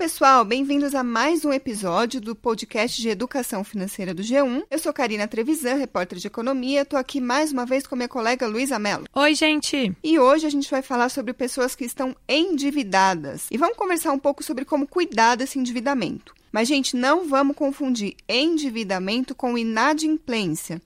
pessoal, bem-vindos a mais um episódio do podcast de Educação Financeira do G1. Eu sou Karina Trevisan, repórter de economia. Estou aqui mais uma vez com minha colega Luísa Mello. Oi, gente! E hoje a gente vai falar sobre pessoas que estão endividadas. E vamos conversar um pouco sobre como cuidar desse endividamento. Mas, gente, não vamos confundir endividamento com inadimplência.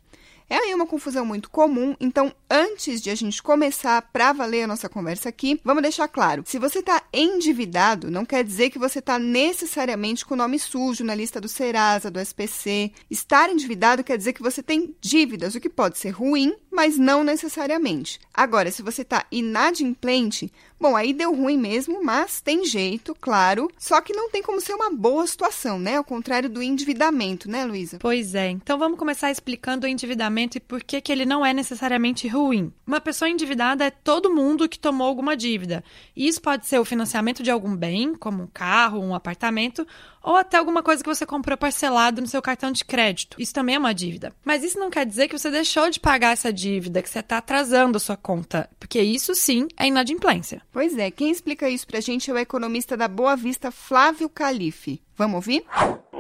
É aí uma confusão muito comum, então antes de a gente começar para valer a nossa conversa aqui, vamos deixar claro: se você está endividado, não quer dizer que você está necessariamente com o nome sujo na lista do Serasa, do SPC. Estar endividado quer dizer que você tem dívidas, o que pode ser ruim, mas não necessariamente. Agora, se você está inadimplente, Bom, aí deu ruim mesmo, mas tem jeito, claro. Só que não tem como ser uma boa situação, né? Ao contrário do endividamento, né, Luísa? Pois é. Então vamos começar explicando o endividamento e por que, que ele não é necessariamente ruim. Uma pessoa endividada é todo mundo que tomou alguma dívida. Isso pode ser o financiamento de algum bem, como um carro, um apartamento, ou até alguma coisa que você comprou parcelado no seu cartão de crédito. Isso também é uma dívida. Mas isso não quer dizer que você deixou de pagar essa dívida, que você está atrasando a sua conta, porque isso sim é inadimplência. Pois é, quem explica isso pra gente é o economista da Boa Vista, Flávio Calife. Vamos ouvir?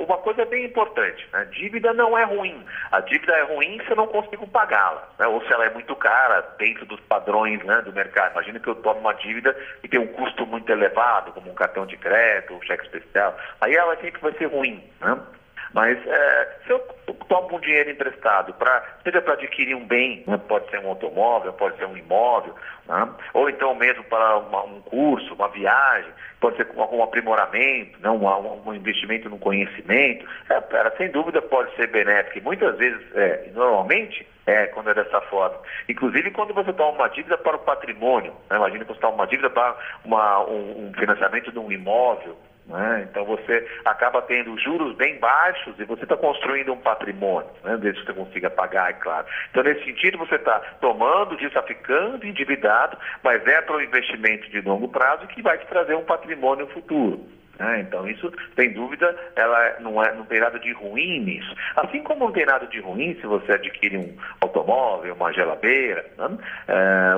Uma coisa bem importante, né? dívida não é ruim. A dívida é ruim se eu não consigo pagá-la, né? ou se ela é muito cara dentro dos padrões né, do mercado. Imagina que eu tomo uma dívida e tem um custo muito elevado, como um cartão de crédito, um cheque especial. Aí ela sempre vai ser ruim. Né? Mas é, se eu tomo um dinheiro emprestado, pra, seja para adquirir um bem, né, pode ser um automóvel, pode ser um imóvel, né, ou então mesmo para um curso, uma viagem, pode ser algum aprimoramento, né, um, um investimento no conhecimento, é, sem dúvida pode ser benéfico. E muitas vezes, é, normalmente, é, quando é dessa forma. Inclusive quando você toma uma dívida para o patrimônio, né? imagina que você toma uma dívida para uma, um, um financiamento de um imóvel, né? Então você acaba tendo juros bem baixos e você está construindo um patrimônio, né? desde que você consiga pagar, é claro. Então, nesse sentido, você está tomando disso, tá ficando endividado, mas é para um investimento de longo prazo que vai te trazer um patrimônio futuro. Né? Então, isso, sem dúvida, ela não, é, não tem nada de ruim nisso. Assim como não tem nada de ruim se você adquire um automóvel, uma geladeira, né? é,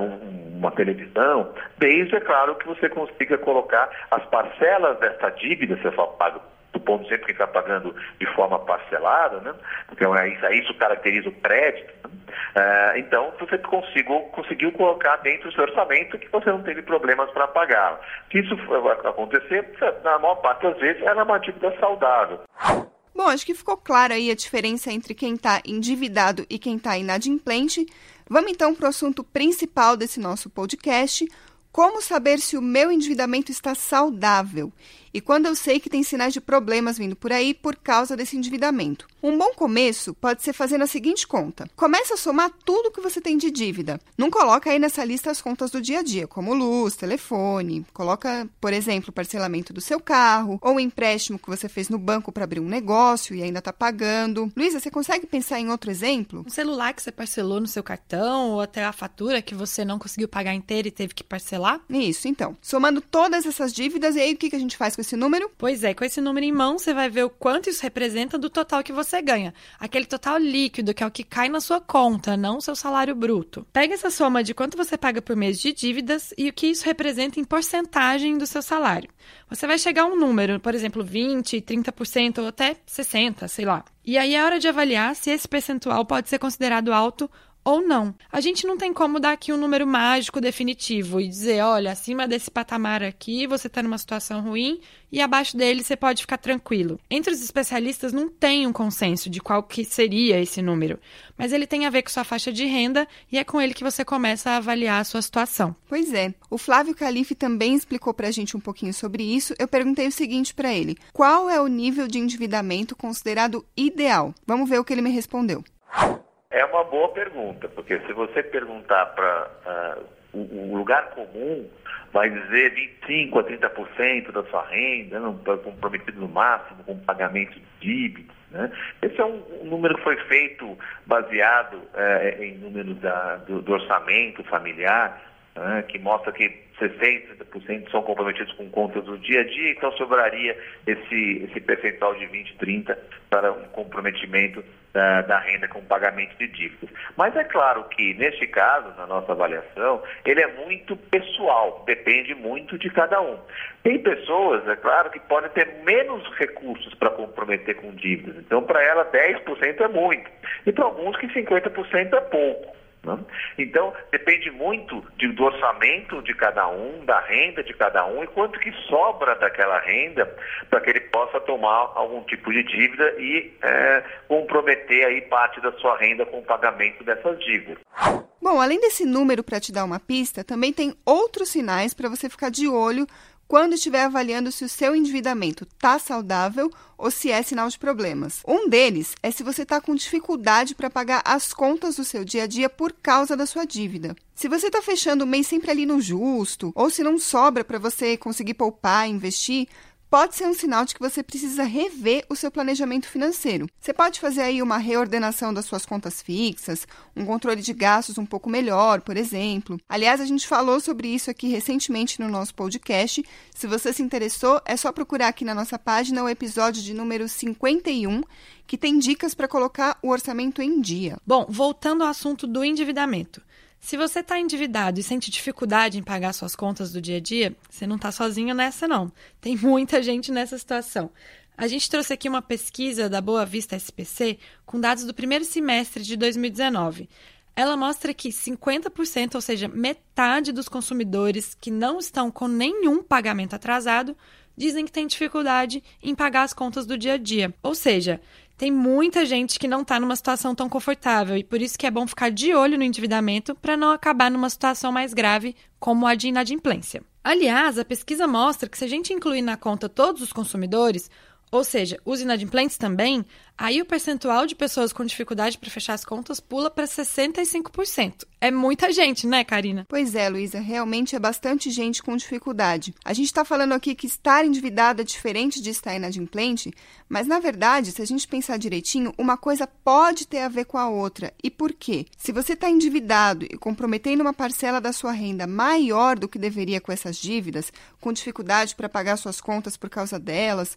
uma televisão, desde, é claro, que você consiga colocar as parcelas dessa dívida, se for pago do ponto sempre que está pagando de forma parcelada, né? porque é isso, isso caracteriza o crédito. É, então, você consigo, conseguiu colocar dentro do seu orçamento que você não teve problemas para pagar. Se isso acontecer, na maior parte das vezes, é uma dívida saudável. Bom, acho que ficou clara aí a diferença entre quem está endividado e quem está inadimplente. Vamos então para o assunto principal desse nosso podcast: como saber se o meu endividamento está saudável? E quando eu sei que tem sinais de problemas vindo por aí por causa desse endividamento. Um bom começo pode ser fazendo a seguinte conta: começa a somar tudo que você tem de dívida. Não coloca aí nessa lista as contas do dia a dia, como luz, telefone. Coloca, por exemplo, o parcelamento do seu carro ou o empréstimo que você fez no banco para abrir um negócio e ainda está pagando. Luísa, você consegue pensar em outro exemplo? Um celular que você parcelou no seu cartão ou até a fatura que você não conseguiu pagar inteira e teve que parcelar? Isso, então. Somando todas essas dívidas, e aí o que a gente faz com esse número? Pois é, com esse número em mão, você vai ver o quanto isso representa do total que você ganha. Aquele total líquido, que é o que cai na sua conta, não o seu salário bruto. Pega essa soma de quanto você paga por mês de dívidas e o que isso representa em porcentagem do seu salário. Você vai chegar a um número, por exemplo, 20, 30% ou até 60, sei lá. E aí é hora de avaliar se esse percentual pode ser considerado alto ou não. A gente não tem como dar aqui um número mágico definitivo e dizer, olha, acima desse patamar aqui você está numa situação ruim e abaixo dele você pode ficar tranquilo. Entre os especialistas não tem um consenso de qual que seria esse número, mas ele tem a ver com sua faixa de renda e é com ele que você começa a avaliar a sua situação. Pois é. O Flávio Calife também explicou para a gente um pouquinho sobre isso. Eu perguntei o seguinte para ele: qual é o nível de endividamento considerado ideal? Vamos ver o que ele me respondeu. É uma boa pergunta, porque se você perguntar para uh, ah, o, o, lugar comum, vai dizer 25% a 30% da sua renda, não, comprometido no máximo com pagamento de dívidas. Né? Esse é um, um, número que foi feito baseado uh, em números da, do, do orçamento familiar, né, que mostra que 60% são comprometidos com contas do dia a dia, então sobraria esse, esse percentual de 20, 30 para um comprometimento da, da, renda com pagamento de dívidas. Mas é claro que, neste caso, na nossa avaliação, ele é muito pessoal, depende muito de cada um. Tem pessoas, é claro, que podem ter menos recursos para comprometer com dívidas. Então, para ela, 10% é muito. E para alguns que 50% é pouco. Né? Então, depende muito de, do orçamento de cada um, da renda de cada um e quanto que sobra daquela renda para que ele possa tomar algum tipo de dívida e é, comprometer aí parte da sua renda com o pagamento dessas dívidas. Bom, além desse número para te dar uma pista, também tem outros sinais para você ficar de olho quando estiver avaliando se o seu endividamento está saudável ou se é sinal de problemas. Um deles é se você está com dificuldade para pagar as contas do seu dia a dia por causa da sua dívida. Se você está fechando o mês sempre ali no justo, ou se não sobra para você conseguir poupar investir, pode ser um sinal de que você precisa rever o seu planejamento financeiro. Você pode fazer aí uma reordenação das suas contas fixas, um controle de gastos um pouco melhor, por exemplo. Aliás, a gente falou sobre isso aqui recentemente no nosso podcast. Se você se interessou, é só procurar aqui na nossa página o episódio de número 51, que tem dicas para colocar o orçamento em dia. Bom, voltando ao assunto do endividamento. Se você está endividado e sente dificuldade em pagar suas contas do dia a dia, você não está sozinho nessa, não. Tem muita gente nessa situação. A gente trouxe aqui uma pesquisa da Boa Vista SPC com dados do primeiro semestre de 2019. Ela mostra que 50%, ou seja, metade dos consumidores que não estão com nenhum pagamento atrasado, dizem que têm dificuldade em pagar as contas do dia a dia. Ou seja, tem muita gente que não está numa situação tão confortável e por isso que é bom ficar de olho no endividamento para não acabar numa situação mais grave como a de inadimplência. Aliás, a pesquisa mostra que se a gente incluir na conta todos os consumidores, ou seja, os inadimplentes também, aí o percentual de pessoas com dificuldade para fechar as contas pula para 65%. É muita gente, né, Karina? Pois é, Luísa, realmente é bastante gente com dificuldade. A gente está falando aqui que estar endividado é diferente de estar inadimplente, mas na verdade, se a gente pensar direitinho, uma coisa pode ter a ver com a outra. E por quê? Se você está endividado e comprometendo uma parcela da sua renda maior do que deveria com essas dívidas, com dificuldade para pagar suas contas por causa delas,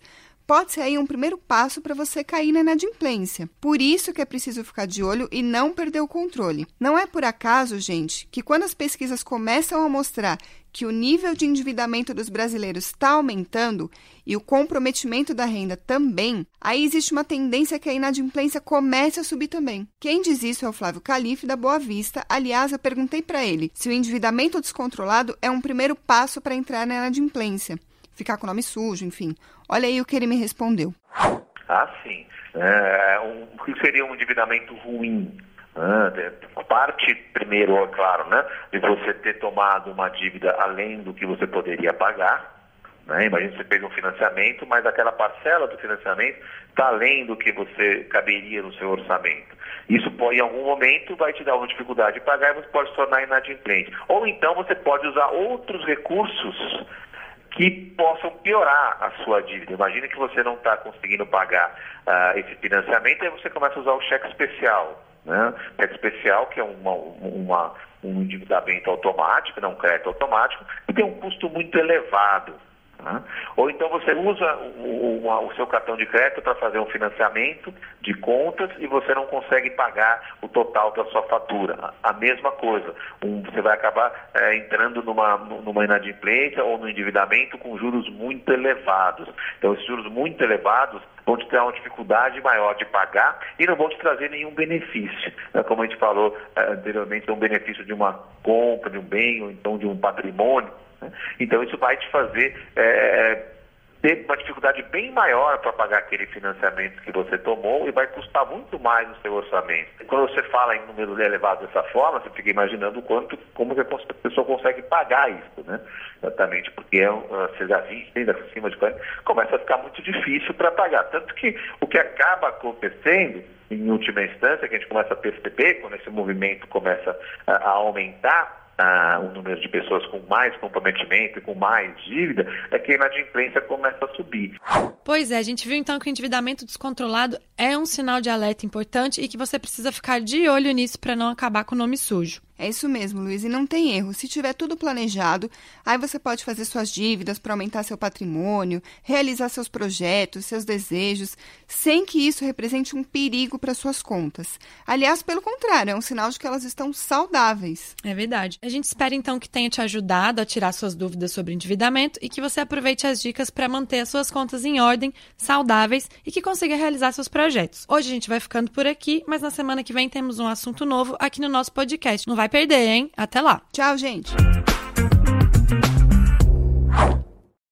pode ser aí um primeiro passo para você cair na inadimplência. Por isso que é preciso ficar de olho e não perder o controle. Não é por acaso, gente, que quando as pesquisas começam a mostrar que o nível de endividamento dos brasileiros está aumentando e o comprometimento da renda também, aí existe uma tendência que a inadimplência comece a subir também. Quem diz isso é o Flávio Calife, da Boa Vista. Aliás, eu perguntei para ele se o endividamento descontrolado é um primeiro passo para entrar na inadimplência ficar com o nome sujo, enfim. Olha aí o que ele me respondeu. Ah, sim. É, o que seria um endividamento ruim? Parte, primeiro, é claro, né, de você ter tomado uma dívida além do que você poderia pagar. Né? Imagina você fez um financiamento, mas aquela parcela do financiamento está além do que você caberia no seu orçamento. Isso pode, em algum momento vai te dar uma dificuldade de pagar e você pode se tornar inadimplente. Ou então você pode usar outros recursos que possam piorar a sua dívida. Imagina que você não está conseguindo pagar uh, esse financiamento, aí você começa a usar o cheque especial. Né? Cheque especial, que é uma, uma, um endividamento automático, não um crédito automático, que tem um custo muito elevado. Tá? Ou então você usa o, o, o seu cartão de crédito para fazer um financiamento de contas e você não consegue pagar o total da sua fatura. A, mesma coisa, um, você vai acabar é, entrando numa, numa inadimplência ou no endividamento com juros muito elevados. Então, esses juros muito elevados vão te dar uma dificuldade maior de pagar e não vão te trazer nenhum benefício. Né? Como a gente falou é, anteriormente, um benefício de uma compra, de um bem ou então de um patrimônio né? Então isso vai te fazer é, é, ter uma dificuldade bem maior para pagar aquele financiamento que você tomou e vai custar muito mais no seu orçamento. Quando você fala em números elevados dessa forma, você fica imaginando quanto, como que a pessoa consegue pagar isso, né? Exatamente, porque é, você já 20, ainda acima de 40, começa a ficar muito difícil para pagar. Tanto que o que acaba acontecendo, em última instância, que a gente começa a perceber, quando esse movimento começa a aumentar, ah, o número de pessoas com mais comprometimento e com mais dívida, é que a inadimplência começa a subir. Pois é, a gente viu então que o endividamento descontrolado é um sinal de alerta importante e que você precisa ficar de olho nisso para não acabar com o nome sujo. É isso mesmo, Luiz, e não tem erro. Se tiver tudo planejado, aí você pode fazer suas dívidas para aumentar seu patrimônio, realizar seus projetos, seus desejos, sem que isso represente um perigo para suas contas. Aliás, pelo contrário, é um sinal de que elas estão saudáveis. É verdade. A gente espera então que tenha te ajudado a tirar suas dúvidas sobre endividamento e que você aproveite as dicas para manter as suas contas em ordem, saudáveis e que consiga realizar seus projetos. Hoje a gente vai ficando por aqui, mas na semana que vem temos um assunto novo aqui no nosso podcast. Não perder, hein? Até lá. Tchau, gente.